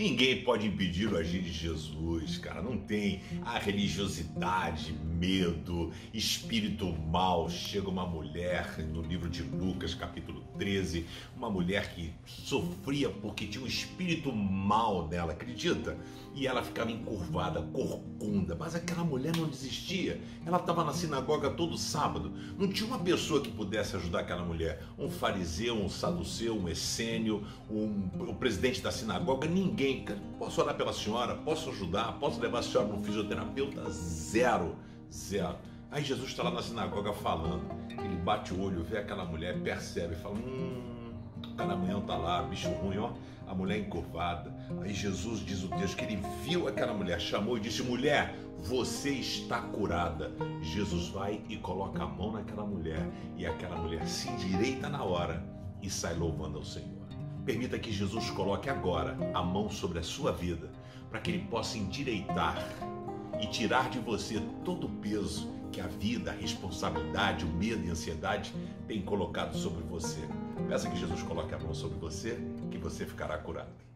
Ninguém pode impedir o agir de Jesus, cara. Não tem a religiosidade, medo, espírito mal. Chega uma mulher no livro de Lucas, capítulo 13, uma mulher que sofria porque tinha um espírito mal nela, acredita? E ela ficava encurvada, corcunda. Mas aquela mulher não desistia. Ela estava na sinagoga todo sábado. Não tinha uma pessoa que pudesse ajudar aquela mulher. Um fariseu, um saduceu, um essênio, um, o presidente da sinagoga, ninguém. Posso orar pela senhora? Posso ajudar? Posso levar a senhora no fisioterapeuta? Zero. Zero. Aí Jesus está lá na sinagoga falando. Ele bate o olho, vê aquela mulher, percebe, fala: Hum, o tá lá, bicho ruim, ó. A mulher encurvada. Aí Jesus diz o texto que ele viu aquela mulher, chamou e disse: Mulher, você está curada. Jesus vai e coloca a mão naquela mulher e aquela mulher se endireita na hora e sai louvando ao Senhor. Permita que Jesus coloque agora a mão sobre a sua vida para que ele possa endireitar e tirar de você todo o peso que a vida, a responsabilidade, o medo e a ansiedade têm colocado sobre você. Peça que Jesus coloque a mão sobre você, que você ficará curado.